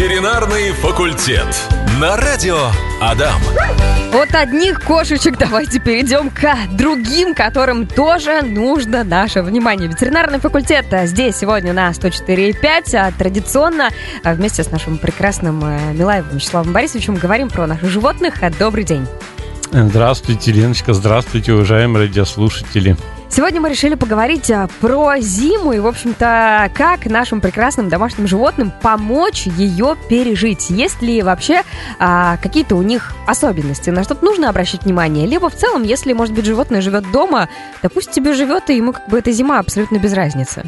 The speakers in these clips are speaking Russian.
Ветеринарный факультет. На радио Адам. От одних кошечек давайте перейдем к другим, которым тоже нужно наше внимание. Ветеринарный факультет здесь сегодня на 104,5. А традиционно а, вместе с нашим прекрасным э, Милаевым Вячеславом Борисовичем говорим про наших животных. Добрый день. Здравствуйте, Леночка, здравствуйте, уважаемые радиослушатели. Сегодня мы решили поговорить а, про зиму и, в общем-то, как нашим прекрасным домашним животным помочь ее пережить. Есть ли вообще а, какие-то у них особенности, на что нужно обращать внимание? Либо в целом, если, может быть, животное живет дома, да тебе живет, и ему как бы эта зима абсолютно без разницы.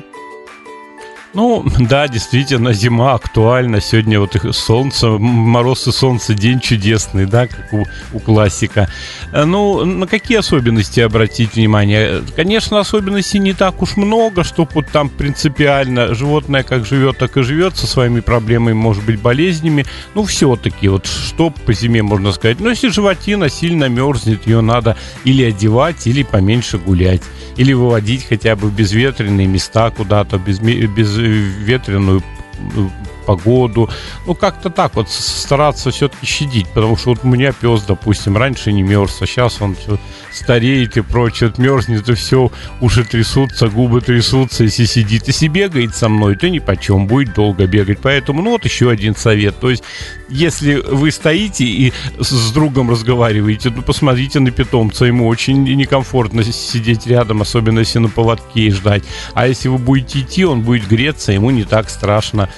Ну, да, действительно, зима актуальна. Сегодня вот солнце, мороз и солнце, день чудесный, да, как у, у классика. Э, ну, на какие особенности обратить внимание? Конечно, особенностей не так уж много, что вот там принципиально животное как живет, так и живет со своими проблемами, может быть, болезнями. Ну, все-таки, вот что по зиме можно сказать? Ну, если животина сильно мерзнет, ее надо или одевать, или поменьше гулять. Или выводить хотя бы в безветренные места куда-то, без, без ветреную погоду. Ну, как-то так вот стараться все-таки щадить, потому что вот у меня пес, допустим, раньше не мерз, а сейчас он стареет и прочее, мерзнет и все, уши трясутся, губы трясутся, если сидит. Если бегает со мной, то ни почем, будет долго бегать. Поэтому, ну, вот еще один совет. То есть, если вы стоите и с другом разговариваете, то посмотрите на питомца, ему очень некомфортно сидеть рядом, особенно если на поводке и ждать. А если вы будете идти, он будет греться, ему не так страшно.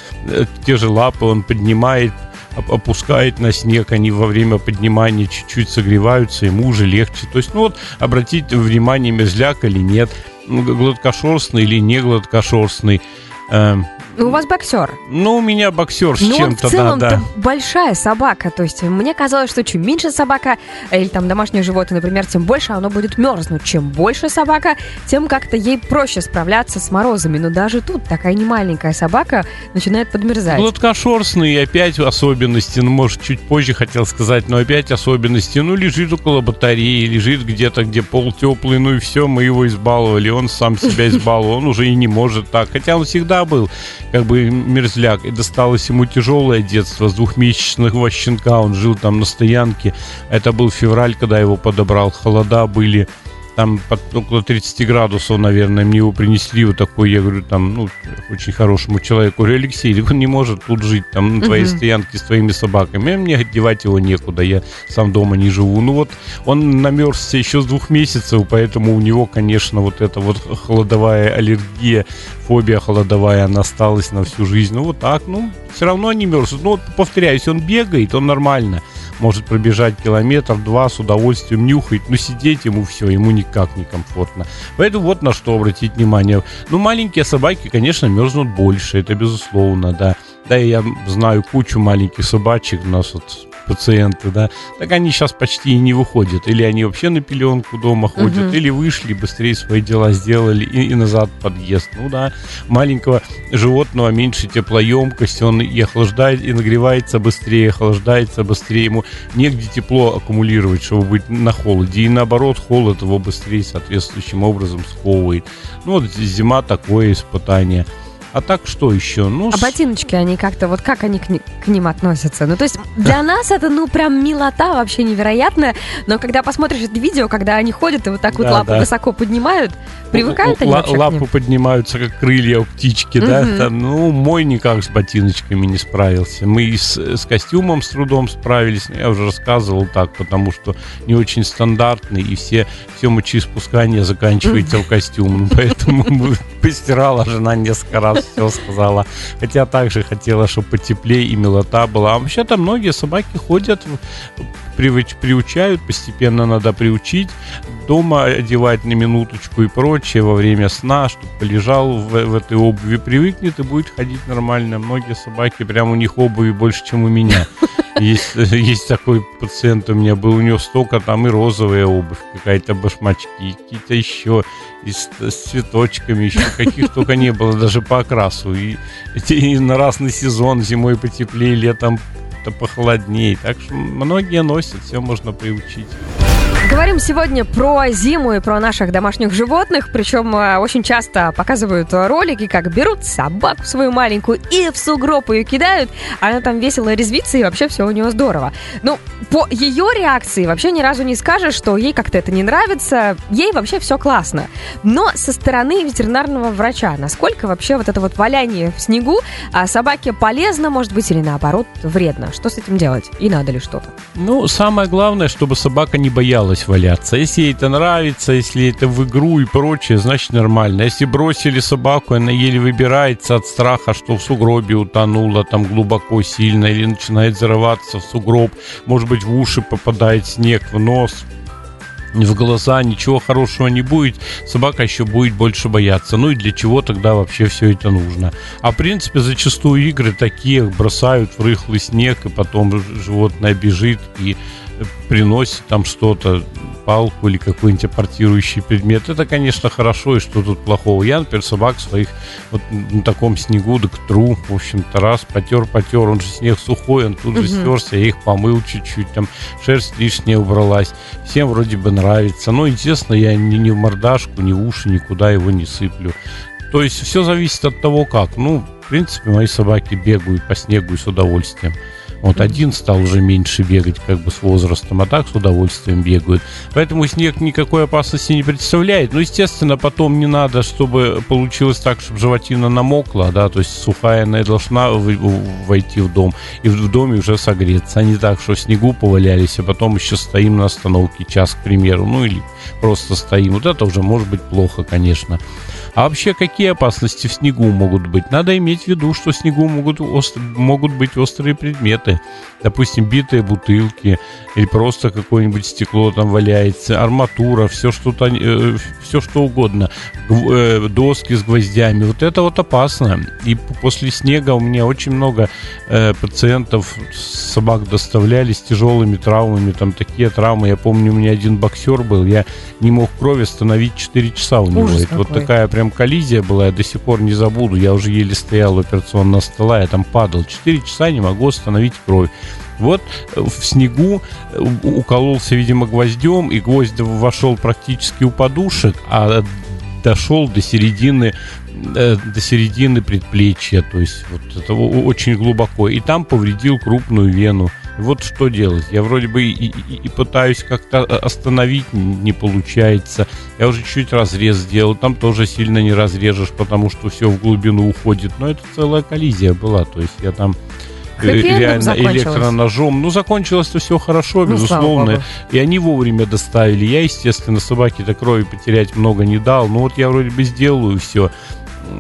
Э, те же лапы он поднимает, опускает на снег, они во время поднимания чуть-чуть согреваются, ему уже легче. То есть, ну вот, обратите внимание, мерзляк или нет, гладкошерстный или не гладкошерстный. Эм, у вас боксер. Ну, у меня боксер с Но чем-то, да, да. большая собака. То есть мне казалось, что чем меньше собака, или там домашнее животное, например, тем больше оно будет мерзнуть. Чем больше собака, тем как-то ей проще справляться с морозами. Но даже тут такая немаленькая собака начинает подмерзать. Гладкошерстный, опять особенности. Ну, может, чуть позже хотел сказать, но опять особенности. Ну, лежит около батареи, лежит где-то, где пол теплый, ну и все, мы его избаловали. Он сам себя избаловал, он уже и не может так. Хотя он всегда был как бы мерзляк. И досталось ему тяжелое детство с двухмесячного щенка. Он жил там на стоянке. Это был февраль, когда его подобрал. Холода были там под около 30 градусов, наверное, мне его принесли вот такой, я говорю, там, ну, очень хорошему человеку, говорю, Алексей, он не может тут жить, там, на твоей uh-huh. стоянке с твоими собаками, а мне девать его некуда, я сам дома не живу. Ну вот, он намерзся еще с двух месяцев, поэтому у него, конечно, вот эта вот холодовая аллергия, фобия холодовая, она осталась на всю жизнь. Ну вот так, ну, все равно не мерзнут. Ну, вот, повторяюсь, он бегает, он нормально может пробежать километр-два с удовольствием нюхать, но сидеть ему все, ему никак не комфортно. Поэтому вот на что обратить внимание. Ну, маленькие собаки, конечно, мерзнут больше, это безусловно, да. Да, я знаю кучу маленьких собачек, у нас вот пациенты, да, так они сейчас почти и не выходят. Или они вообще на пеленку дома ходят, угу. или вышли, быстрее свои дела сделали и, и назад подъезд. Ну да, маленького животного меньше теплоемкость, он и охлаждает, и нагревается быстрее, охлаждается быстрее, ему негде тепло аккумулировать, чтобы быть на холоде. И наоборот, холод его быстрее соответствующим образом сковывает. Ну вот зима такое испытание. А так что еще? Ну, а ботиночки, они как-то, вот как они к, ни, к ним относятся? Ну, то есть для нас это, ну, прям милота вообще невероятная, но когда посмотришь это видео, когда они ходят и вот так да, вот лапу да. высоко поднимают, привыкают они вообще Лапы поднимаются, как крылья у птички, да? Там, ну, мой никак с ботиночками не справился. Мы и с, с костюмом с трудом справились, я уже рассказывал так, потому что не очень стандартный, и все, все мочеиспускание заканчивается в костюм, поэтому постирала жена несколько раз все сказала. Хотя также хотела, чтобы потеплее и милота была. А вообще-то многие собаки ходят, привыч, приучают, постепенно надо приучить. Дома одевать на минуточку и прочее во время сна, чтобы полежал в, в этой обуви, привыкнет и будет ходить нормально. Многие собаки, прям у них обуви больше, чем у меня. Есть, есть такой пациент у меня был, у него столько там и розовая обувь, какая-то башмачки, какие-то еще, и с, с цветочками, еще каких только не было, даже по окрасу. И, и на разный сезон, зимой потеплее, летом похолоднее. Так что многие носят, все можно приучить. Говорим сегодня про зиму и про наших домашних животных. Причем э, очень часто показывают ролики, как берут собаку свою маленькую и в сугроб ее кидают. Она там весело резвится, и вообще все у нее здорово. Ну, по ее реакции вообще ни разу не скажешь, что ей как-то это не нравится. Ей вообще все классно. Но со стороны ветеринарного врача, насколько вообще вот это вот валяние в снегу а собаке полезно, может быть, или наоборот вредно? Что с этим делать? И надо ли что-то? Ну, самое главное, чтобы собака не боялась валяться. Если ей это нравится, если это в игру и прочее, значит нормально. Если бросили собаку, она еле выбирается от страха, что в сугробе утонула там глубоко, сильно, или начинает зарываться в сугроб, может быть, в уши попадает снег, в нос, в глаза, ничего хорошего не будет, собака еще будет больше бояться. Ну и для чего тогда вообще все это нужно? А в принципе зачастую игры такие бросают в рыхлый снег, и потом животное бежит и приносит там что-то, палку или какой-нибудь аппортирующий предмет. Это, конечно, хорошо, и что тут плохого. Я, например, собак своих вот на таком снегу, да к тру, в общем-то, раз потер, потер, он же снег сухой, он тут же стерся, я их помыл чуть-чуть, там шерсть лишняя убралась. Всем вроде бы нравится. Но, естественно, я ни, ни в мордашку, ни в уши, никуда его не сыплю. То есть все зависит от того, как. Ну, в принципе, мои собаки бегают по снегу и с удовольствием. Вот один стал уже меньше бегать как бы с возрастом, а так с удовольствием бегают. Поэтому снег никакой опасности не представляет. Но, естественно, потом не надо, чтобы получилось так, чтобы животина намокла, да, то есть сухая она должна войти в дом и в доме уже согреться. А не так, что в снегу повалялись, а потом еще стоим на остановке час, к примеру, ну или просто стоим. Вот это уже может быть плохо, конечно. А вообще, какие опасности в снегу могут быть? Надо иметь в виду, что в снегу могут, ост... могут быть острые предметы. Допустим, битые бутылки или просто какое-нибудь стекло там валяется, арматура, все что-то, э, все что угодно, э, доски с гвоздями. Вот это вот опасно. И после снега у меня очень много э, пациентов собак доставляли с тяжелыми травмами, там такие травмы. Я помню, у меня один боксер был, я не мог кровь остановить 4 часа у него. Ужас это вот какой. такая прям коллизия была, я до сих пор не забуду. Я уже еле стоял у операционного стола, я там падал. 4 часа не могу остановить кровь. Вот э, в снегу э, укололся, видимо, гвоздем, и гвоздь вошел практически у подушек, а дошел до середины э, до середины предплечья, то есть вот это очень глубоко, и там повредил крупную вену. Вот что делать? Я вроде бы и, и- и пытаюсь как-то э, остановить, не получается. Я уже чуть разрез сделал, там тоже сильно не разрежешь, потому что все в глубину уходит. Но это целая коллизия была, то есть я там э, реально электроножом. Ну, закончилось-то все хорошо, Ну, безусловно. И они вовремя доставили. Я, естественно, собаке-то крови потерять много не дал. Ну, вот я вроде бы сделаю все.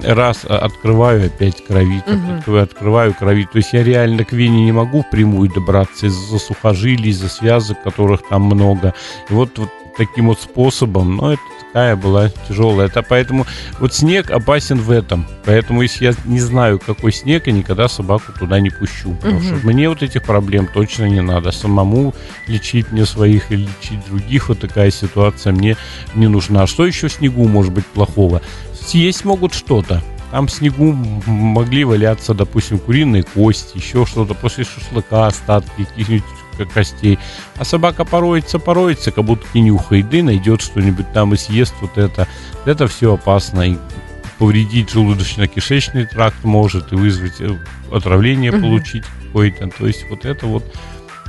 Раз а, открываю, опять кровит, Мгм. открываю, открываю, кровит. То есть я реально к вене не могу впрямую добраться из-за сухожилий, из-за связок, которых там много. И вот, вот таким вот способом, но это такая была тяжелая. Это поэтому вот снег опасен в этом. Поэтому если я не знаю, какой снег, я никогда собаку туда не пущу. Потому что мне вот этих проблем точно не надо. Самому лечить мне своих или лечить других, вот такая ситуация мне не нужна. А что еще в снегу может быть плохого? Съесть могут что-то. Там в снегу могли валяться, допустим, куриные кости, еще что-то после шашлыка, остатки каких-нибудь костей. А собака пороется, пороется, как будто и нюхает, да и найдет что-нибудь там и съест вот это. Это все опасно. И повредить желудочно-кишечный тракт может и вызвать э, отравление получить какое-то. То есть вот это вот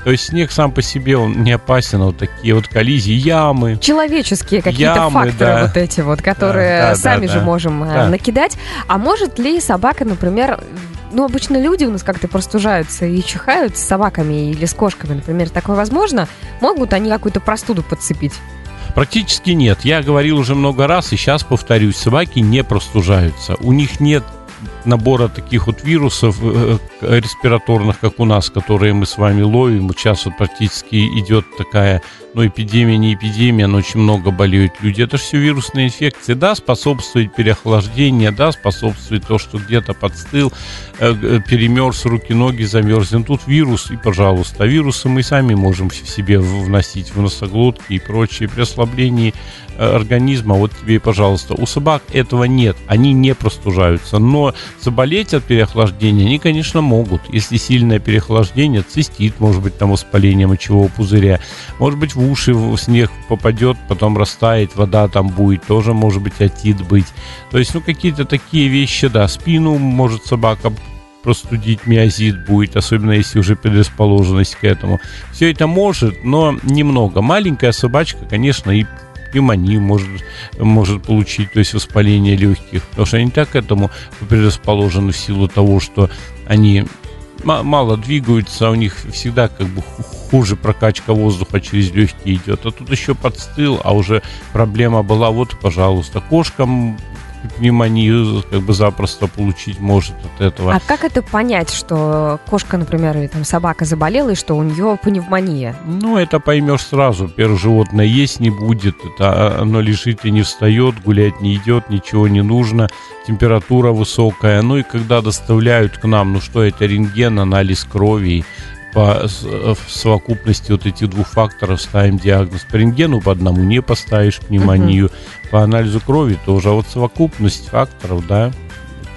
то есть снег сам по себе, он не опасен, вот такие вот коллизии, ямы. Человеческие какие-то факторы да. вот эти вот, которые Да, да, сами да, же да. можем э, Да. накидать. А может ли собака, например, ну, обычно люди у нас как-то простужаются и чихают с собаками или с кошками, например, такое возможно? Могут они какую-то простуду подцепить? Практически нет. Я говорил уже много раз, и сейчас повторюсь, собаки не простужаются. У них нет набора таких вот вирусов э, э, респираторных, как у нас, которые мы с вами ловим. Сейчас вот практически идет такая, ну, эпидемия, не эпидемия, но очень много болеют люди. Это же все вирусные инфекции. Да, способствует переохлаждение, да, способствует то, что где-то подстыл, э, э, перемерз, руки-ноги замерзли. Ну, Тут вирус, и пожалуйста. Вирусы мы сами можем в себе вносить в носоглотки и прочее. При ослаблении э, организма, вот тебе и пожалуйста. У собак этого нет, они не простужаются. Но заболеть от переохлаждения они, конечно, могут. Если сильное переохлаждение, цистит, может быть, там воспаление мочевого пузыря, может быть, в уши в снег попадет, потом растает, вода там будет, тоже может быть отит быть. То есть, ну, какие-то такие вещи, да, спину может собака простудить, миозит будет, особенно если уже предрасположенность к этому. Все это может, но немного. Маленькая собачка, конечно, и пневмонию может, может получить, то есть воспаление легких, потому что они так к этому предрасположены в силу того, что они мало двигаются, а у них всегда как бы хуже прокачка воздуха через легкие идет. А тут еще подстыл, а уже проблема была, вот, пожалуйста, кошкам пневмонию как бы запросто получить может от этого. А как это понять, что кошка, например, или там собака заболела, и что у нее пневмония? Ну, это поймешь сразу. Первое животное есть не будет, это оно лежит и не встает, гулять не идет, ничего не нужно, температура высокая. Ну и когда доставляют к нам, ну что это, рентген, анализ крови, по совокупности вот этих двух факторов ставим диагноз. По рентгену по одному не поставишь пневмонию, uh-huh. по анализу крови тоже. А вот совокупность факторов, да,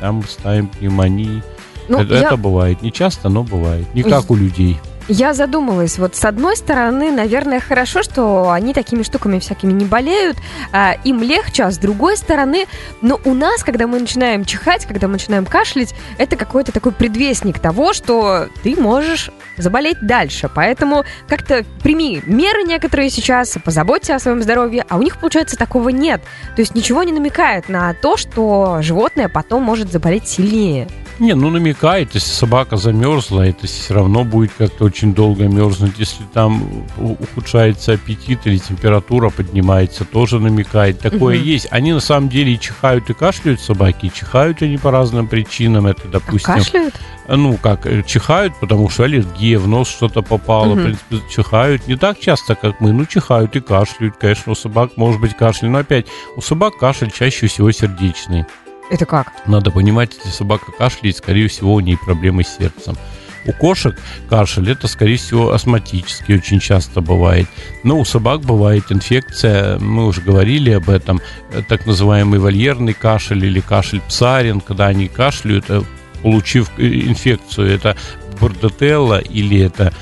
там ставим пневмонии. Ну, это, я... это бывает. Не часто, но бывает. Не как у людей. Я задумалась, вот с одной стороны, наверное, хорошо, что они такими штуками всякими не болеют, а им легче, а с другой стороны, но у нас, когда мы начинаем чихать, когда мы начинаем кашлять, это какой-то такой предвестник того, что ты можешь заболеть дальше. Поэтому как-то прими меры некоторые сейчас, позаботься о своем здоровье, а у них, получается, такого нет. То есть ничего не намекает на то, что животное потом может заболеть сильнее. Не, ну намекает, если собака замерзла, это все равно будет как-то очень долго мерзнуть. Если там ухудшается аппетит или температура поднимается, тоже намекает. Такое угу. есть. Они на самом деле и чихают, и кашляют собаки. И чихают они по разным причинам. Это, допустим... А кашляют? Ну, как, э, чихают, потому что аллергия, в нос что-то попало. Угу. В принципе, чихают не так часто, как мы. Ну, чихают и кашляют. Конечно, у собак может быть кашель. Но опять, у собак кашель чаще всего сердечный. Это как? Надо понимать, если собака кашляет, скорее всего, у нее проблемы с сердцем. У кошек кашель это, скорее всего, астматический очень часто бывает. Но у собак бывает инфекция, мы уже говорили об этом, э, так называемый вольерный кашель или кашель псарин, когда они кашляют, э, получив э, инфекцию, это бордотелла или это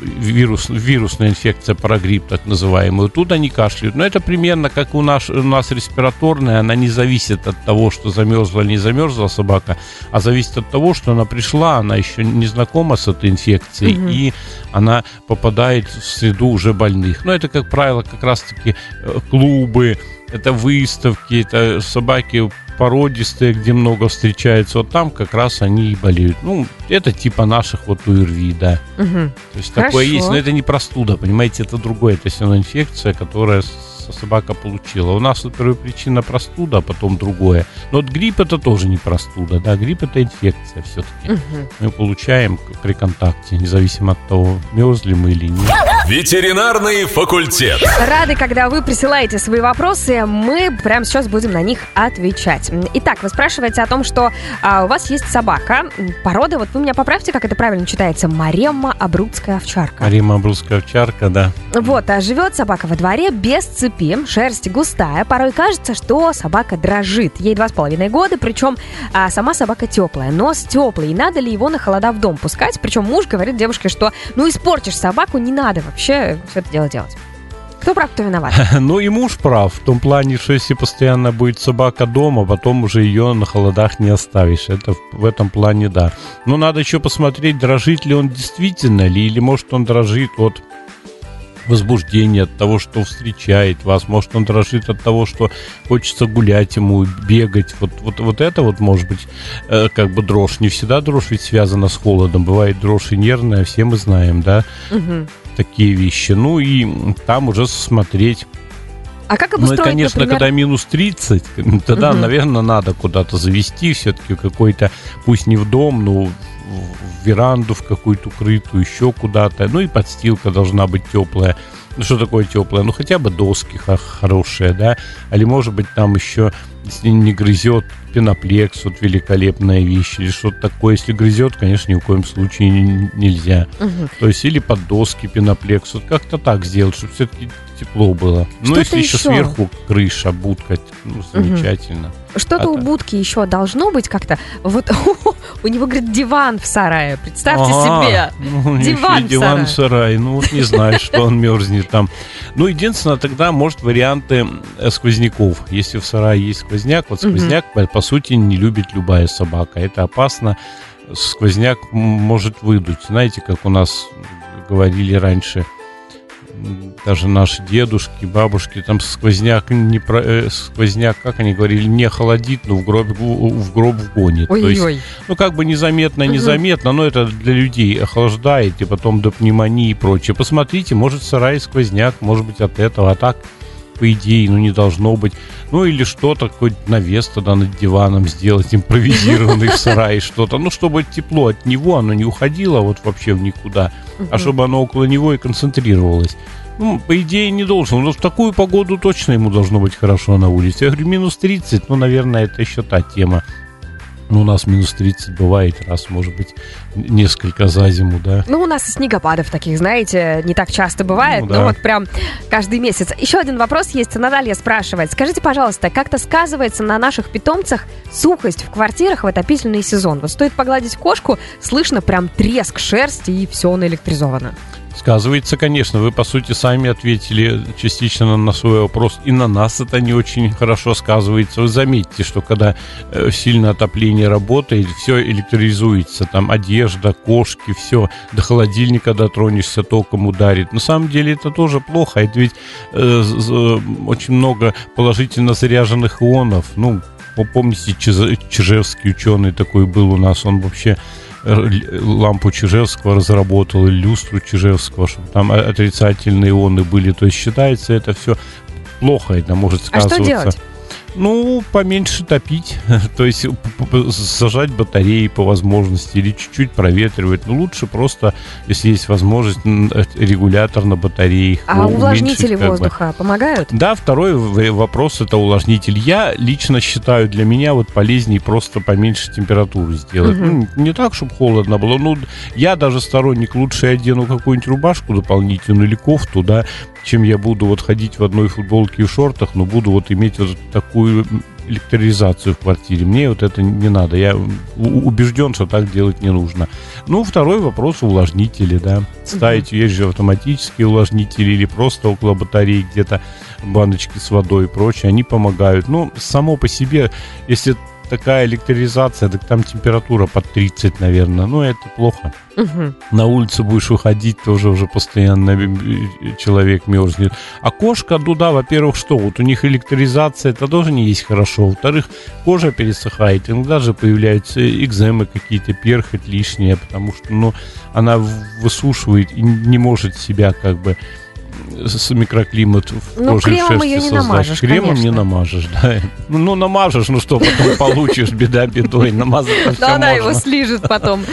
вирус, вирусная инфекция, парагрипп так называемую, тут они кашляют. Но это примерно как у нас, у нас респираторная, она не зависит от того, что замерзла или не замерзла собака, а зависит от того, что она пришла, она еще не знакома с этой инфекцией, угу. и она попадает в среду уже больных. Но это, как правило, как раз-таки э, клубы, это выставки, это собаки породистые, где много встречается, вот там как раз они и болеют. Ну, это типа наших вот УРВИ, да. Угу. То есть Хорошо. такое есть, но это не простуда, понимаете, это другое, это все равно инфекция, которая собака получила. У нас вот первопричина простуда, а потом другое. Но вот грипп это тоже не простуда, да, грипп это инфекция все-таки. Угу. Мы получаем при контакте, независимо от того, мерзли мы или нет. Ветеринарный факультет. Рады, когда вы присылаете свои вопросы, мы прямо сейчас будем на них отвечать. Итак, вы спрашиваете о том, что а, у вас есть собака, порода, вот вы меня поправьте, как это правильно читается, Марема Абрудская овчарка. Марема Абрудская овчарка, да. Вот, а живет собака во дворе без цепи, шерсть густая, порой кажется, что собака дрожит. Ей два с половиной года, причем а, сама собака теплая, нос теплый, и надо ли его на холода в дом пускать? Причем муж говорит девушке, что ну испортишь собаку, не надо вообще все это дело делать? Кто прав, кто виноват? ну и муж прав, в том плане, что если постоянно будет собака дома, потом уже ее на холодах не оставишь. Это в этом плане да. Но надо еще посмотреть, дрожит ли он действительно ли, или может он дрожит от возбуждения от того, что встречает вас, может он дрожит от того, что хочется гулять ему, бегать. Вот, вот, вот это вот может быть э, как бы дрожь. Не всегда дрожь ведь связана с холодом. Бывает дрожь и нервная, все мы знаем, да, угу. такие вещи. Ну и там уже смотреть. А как обустроить, Ну и, конечно, например... когда минус 30, тогда, угу. наверное, надо куда-то завести все-таки какой-то, пусть не в дом, но в веранду, в какую-то укрытую, еще куда-то. Ну и подстилка должна быть теплая. Ну что такое теплая? Ну хотя бы доски хорошие, да? Или может быть там еще если не грызет пеноплекс, вот великолепная вещь, или что-то такое. Если грызет, конечно, ни в коем случае нельзя. Угу. То есть или под доски пеноплекс, вот как-то так сделать, чтобы все-таки тепло было. ну, если еще? сверху крыша, будка, ну, замечательно. Угу. Что-то а у будки еще должно быть как-то. Вот у него, говорит, диван в сарае. Представьте ага, себе. Ну, диван, в диван в сарае. Ну, вот не знаю, что он мерзнет там. Ну, единственное, тогда, может, варианты э, сквозняков. Если в сарае есть сквозняк, вот сквозняк, угу. по сути, не любит любая собака. Это опасно. Сквозняк может выдуть. Знаете, как у нас говорили раньше – даже наши дедушки, бабушки, там сквозняк, не про, э, сквозняк, как они говорили, не холодит, но в гроб, в гроб вгонит. Ой-ой. То есть, ну, как бы незаметно, незаметно, но это для людей охлаждает, и потом до пневмонии и прочее. Посмотрите, может, сарай сквозняк, может быть, от этого, а так по идее, ну не должно быть. Ну или что-то, какой-то навес тогда над диваном сделать, импровизированный в сарае что-то. Ну, чтобы тепло от него, оно не уходило вот вообще в никуда, а чтобы оно около него и концентрировалось. Ну, по идее, не должен. Но в такую погоду точно ему должно быть хорошо на улице. Я говорю, минус 30, ну, наверное, это еще та тема. Ну, у нас минус 30 бывает раз, может быть, несколько за зиму, да. Ну, у нас и снегопадов таких, знаете, не так часто бывает, ну, да. но вот прям каждый месяц. Еще один вопрос есть. Наталья спрашивает. Скажите, пожалуйста, как-то сказывается на наших питомцах сухость в квартирах в отопительный сезон? Вот стоит погладить кошку, слышно прям треск шерсти, и все наэлектризовано. Сказывается, конечно. Вы, по сути, сами ответили частично на свой вопрос. И на нас это не очень хорошо сказывается. Вы заметите, что когда э, сильное отопление работает, все электризуется. Там одежда, кошки, все. До холодильника дотронешься, током ударит. На самом деле это тоже плохо. Это ведь э, очень много положительно заряженных ионов. Ну, помните, Чижевский ученый такой был у нас. Он вообще лампу Чижевского разработал, люстру Чижевского, чтобы там отрицательные ионы были. То есть считается это все плохо, это может сказываться. А что делать? Ну, поменьше топить, то есть зажать батареи по возможности или чуть-чуть проветривать. Ну, лучше просто, если есть возможность, э, регулятор на батарее. А увлажнители воздуха бы. помогают? Да, второй вопрос это увлажнитель. Я лично считаю, для меня вот полезнее просто поменьше температуру сделать. Угу. Ну, не так, чтобы холодно было. Ну, я даже сторонник лучше одену какую-нибудь рубашку дополнительную или кофту, да, чем я буду вот ходить в одной футболке и шортах, но буду вот иметь вот такую электризацию в квартире. Мне вот это не надо. Я убежден, что так делать не нужно. Ну, второй вопрос увлажнители, да. Ставить есть же автоматические увлажнители или просто около батареи где-то баночки с водой и прочее. Они помогают. Ну, само по себе, если такая электризация, так там температура под 30, наверное. Ну, это плохо. Угу. На улицу будешь выходить, тоже уже постоянно человек мерзнет. А кошка, ну да, во-первых, что? Вот у них электризация, это тоже не есть хорошо. Во-вторых, кожа пересыхает. Иногда же появляются экземы какие-то, перхоть лишняя, потому что, ну, она высушивает и не может себя как бы с микроклимат в ну, коже кремом ее не намажешь, Кремом конечно. не намажешь, да. Ну, ну, намажешь, ну что, потом получишь, беда бедой, намазать Да, она его слижет потом.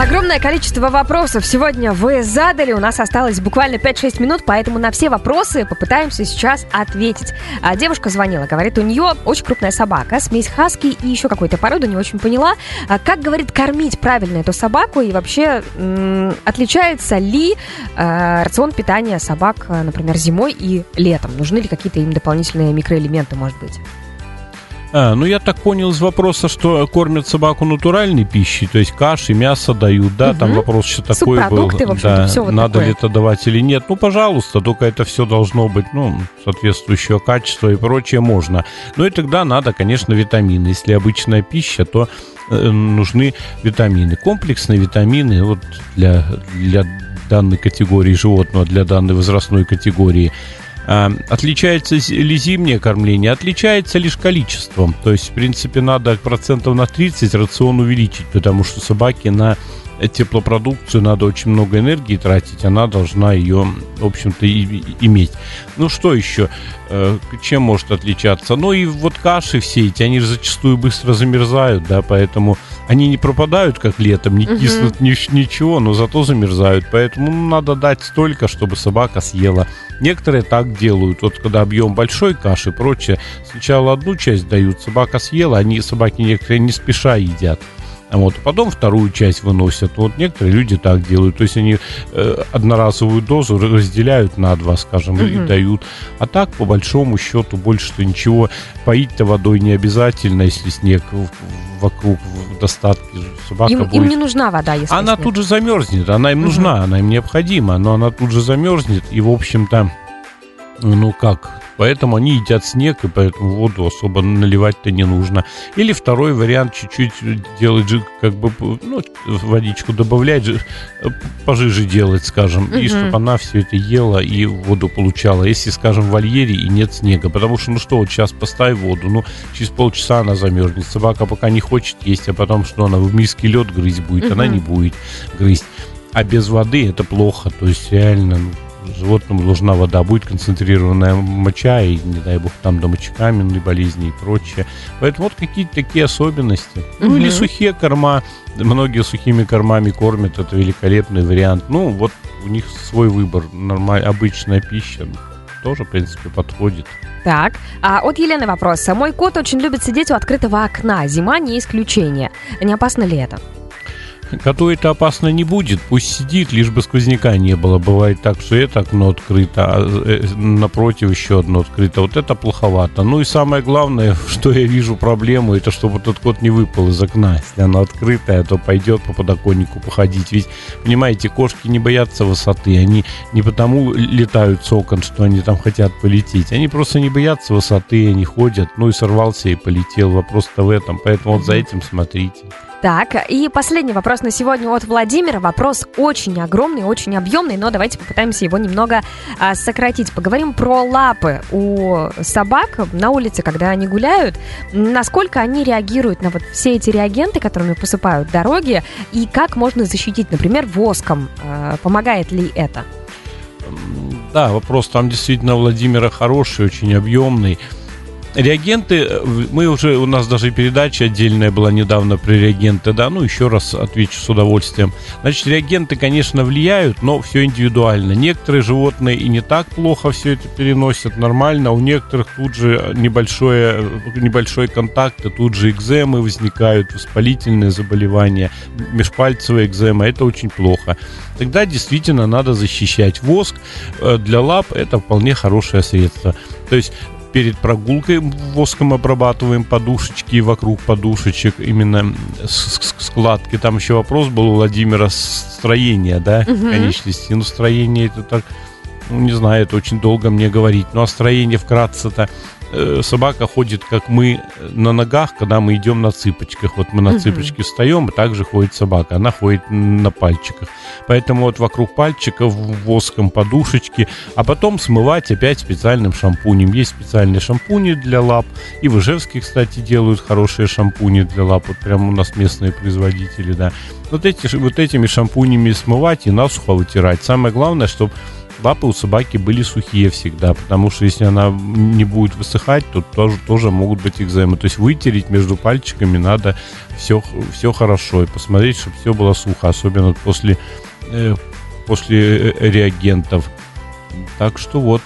Огромное количество вопросов сегодня вы задали. У нас осталось буквально 5-6 минут, поэтому на все вопросы попытаемся сейчас ответить. А девушка звонила, говорит, у нее очень крупная собака, смесь хаски и еще какой-то породы, не очень поняла. А как, говорит, кормить правильно эту собаку и вообще м- отличается ли э, рацион питания собак, например, зимой и летом? Нужны ли какие-то им дополнительные микроэлементы, может быть? А, ну я так понял из вопроса, что кормят собаку натуральной пищей, то есть каши, мясо дают, да, угу. там вопрос еще такой был. Да, все вот надо такое. ли это давать или нет. Ну, пожалуйста, только это все должно быть, ну, соответствующего качества и прочее можно. Ну и тогда надо, конечно, витамины. Если обычная пища, то э, нужны витамины. Комплексные витамины вот для, для данной категории животного, для данной возрастной категории – отличается ли зимнее кормление? Отличается лишь количеством. То есть, в принципе, надо процентов на 30 рацион увеличить, потому что собаке на теплопродукцию надо очень много энергии тратить, она должна ее, в общем-то, иметь. Ну что еще? Э, чем может отличаться? Ну и вот каши все эти, они зачастую быстро замерзают, да, поэтому они не пропадают, как летом, не киснут ни, ничего, но зато замерзают. Поэтому надо дать столько, чтобы собака съела. Некоторые так делают. Вот когда объем большой каши и прочее, сначала одну часть дают, собака съела, они собаки некоторые не спеша едят. Вот, потом вторую часть выносят. Вот некоторые люди так делают. То есть они э, одноразовую дозу разделяют на два, скажем, угу. и дают. А так, по большому счету, больше-то ничего. Поить-то водой не обязательно, если снег вокруг в достатке. Собака им, будет... им не нужна вода, если Она снег. тут же замерзнет. Она им угу. нужна, она им необходима. Но она тут же замерзнет. И, в общем-то, ну как, Поэтому они едят снег, и поэтому воду особо наливать-то не нужно. Или второй вариант, чуть-чуть делать, как бы, ну, водичку добавлять, пожиже делать, скажем, угу. и чтобы она все это ела и воду получала. Если, скажем, в вольере и нет снега, потому что, ну что, вот сейчас поставь воду, ну, через полчаса она замерзнет. Собака пока не хочет есть, а потом что, она в миске лед грызть будет, угу. она не будет грызть. А без воды это плохо, то есть реально, ну, животному нужна вода, будет концентрированная моча, и, не дай бог, там до мочекаменной болезни и прочее. Поэтому вот какие-то такие особенности. Угу. Ну, или сухие корма. Многие сухими кормами кормят, это великолепный вариант. Ну, вот у них свой выбор, нормальная, обычная пища тоже, в принципе, подходит. Так, а от Елены вопрос. Мой кот очень любит сидеть у открытого окна. Зима не исключение. Не опасно ли это? Коту это опасно не будет, пусть сидит, лишь бы сквозняка не было. Бывает так, что это окно открыто, а э, напротив еще одно открыто. Вот это плоховато. Ну и самое главное, что я вижу проблему, это чтобы этот кот не выпал из окна. Если оно открытое, то пойдет по подоконнику походить. Ведь, понимаете, кошки не боятся высоты. Они не потому летают с окон, что они там хотят полететь. Они просто не боятся высоты, они ходят. Ну и сорвался и полетел. Вопрос-то в этом. Поэтому вот за этим смотрите. Так, и последний вопрос на сегодня от Владимира. Вопрос очень огромный, очень объемный, но давайте попытаемся его немного а, сократить. Поговорим про лапы у собак на улице, когда они гуляют. Насколько они реагируют на вот все эти реагенты, которыми посыпают дороги, и как можно защитить, например, воском? А, помогает ли это? Да, вопрос там действительно Владимира хороший, очень объемный. Реагенты, э, мы уже, у нас даже передача отдельная была недавно про реагенты, да, ну еще раз отвечу с удовольствием. Значит, реагенты, конечно, влияют, но все индивидуально. Некоторые животные и не так плохо все это переносят, нормально, у некоторых тут же небольшое, небольшой контакт, и тут же экземы возникают, воспалительные заболевания, межпальцевая экзема, это очень плохо. Тогда действительно надо защищать воск. Э, для лап это вполне хорошее средство. То есть перед прогулкой воском обрабатываем подушечки вокруг подушечек, именно складки. Там еще вопрос был у Владимира строения, да, угу. конечности. Ну, строение это так, ну, не знаю, это очень долго мне говорить. Ну, а строение вкратце-то собака ходит, как мы, на ногах, когда мы идем на цыпочках. Вот мы на цыпочке встаем, и также ходит собака. Она ходит на пальчиках. Поэтому вот вокруг пальчиков воском подушечки, а потом смывать опять специальным шампунем. Есть специальные шампуни для лап. И в Ижевске, кстати, делают хорошие шампуни для лап. Вот прямо у нас местные производители, да. Вот, эти, вот этими шампунями смывать и насухо вытирать. Самое главное, чтобы лапы у собаки были сухие всегда, потому что если она не будет высыхать, то тоже, тоже могут быть экземы. То есть вытереть между пальчиками надо все, все хорошо и посмотреть, чтобы все было сухо, особенно после, э, после э, реагентов. Так что вот.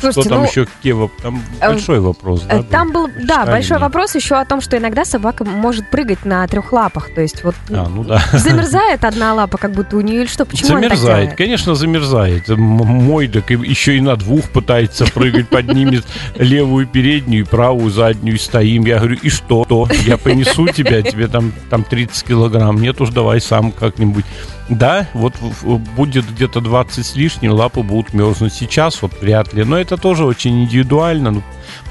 Слушайте, что там ну, еще какие Там э, большой вопрос, да? Там был, да, большой вопрос еще о том, что иногда собака может прыгать на трех лапах. То есть вот а, ну да. замерзает одна лапа, как будто у нее или что? Почему замерзает, конечно, замерзает. Мой так еще и на двух пытается прыгать, поднимет левую переднюю и правую заднюю, стоим. Я говорю, и что? то Я понесу тебя, тебе там, там 30 килограмм. Нет уж, давай сам как-нибудь. Да, вот будет где-то 20 с лишним, лапы будут мерзнуть. Сейчас вот вряд ли. Но это тоже очень индивидуально. Ну,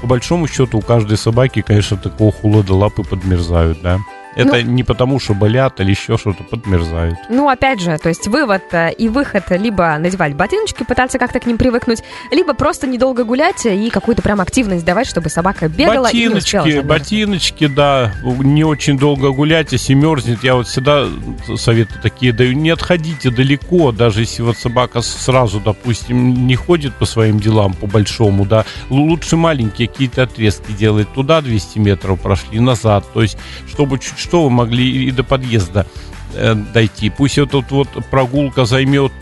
по большому счету у каждой собаки, конечно, такого холода лапы подмерзают, да. Это ну, не потому, что болят или еще что-то подмерзают. Ну, опять же, то есть вывод э, и выход либо надевать ботиночки, пытаться как-то к ним привыкнуть, либо просто недолго гулять и какую-то прям активность давать, чтобы собака бегала ботиночки, и не успела Ботиночки, да, не очень долго гулять, если мерзнет. Я вот всегда советы такие даю, не отходите далеко, даже если вот собака сразу, допустим, не ходит по своим делам, по большому, да, лучше маленькие какие-то отрезки делать. Туда 200 метров прошли, назад, то есть, чтобы чуть что вы могли и до подъезда э, дойти. Пусть эта вот прогулка займет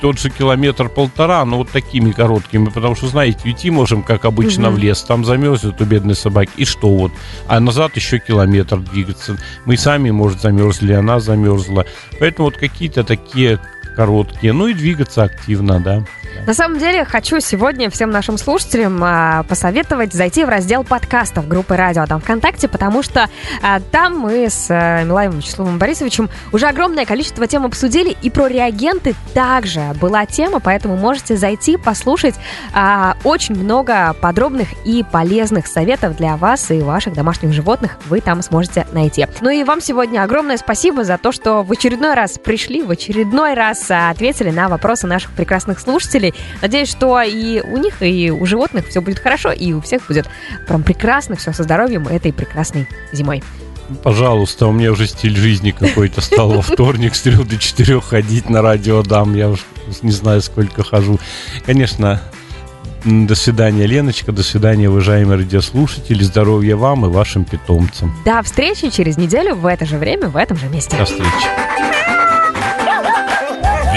тот же километр-полтора, но вот такими короткими, потому что, знаете, уйти можем, как обычно, Мгм. в лес, там замерзнет у бедной собаки, и что вот, а назад еще километр двигаться. Мы сами, может, замерзли, она замерзла. Поэтому вот какие-то такие короткие, ну и двигаться активно, да. На самом деле, хочу сегодня всем нашим слушателям а, посоветовать зайти в раздел подкастов группы «Радио Адам ВКонтакте», потому что а, там мы с а, Милаевым Вячеславом Борисовичем уже огромное количество тем обсудили, и про реагенты также была тема, поэтому можете зайти, послушать а, очень много подробных и полезных советов для вас и ваших домашних животных вы там сможете найти. Ну и вам сегодня огромное спасибо за то, что в очередной раз пришли, в очередной раз а, ответили на вопросы наших прекрасных слушателей. Надеюсь, что и у них, и у животных все будет хорошо, и у всех будет прям прекрасно, все со здоровьем этой прекрасной зимой. Пожалуйста, у меня уже стиль жизни какой-то стал во вторник с трех до четырех ходить на радио дам. Я уж не знаю, сколько хожу. Конечно, до свидания, Леночка, до свидания, уважаемые радиослушатели. Здоровья вам и вашим питомцам. До встречи через неделю в это же время, в этом же месте. До встречи.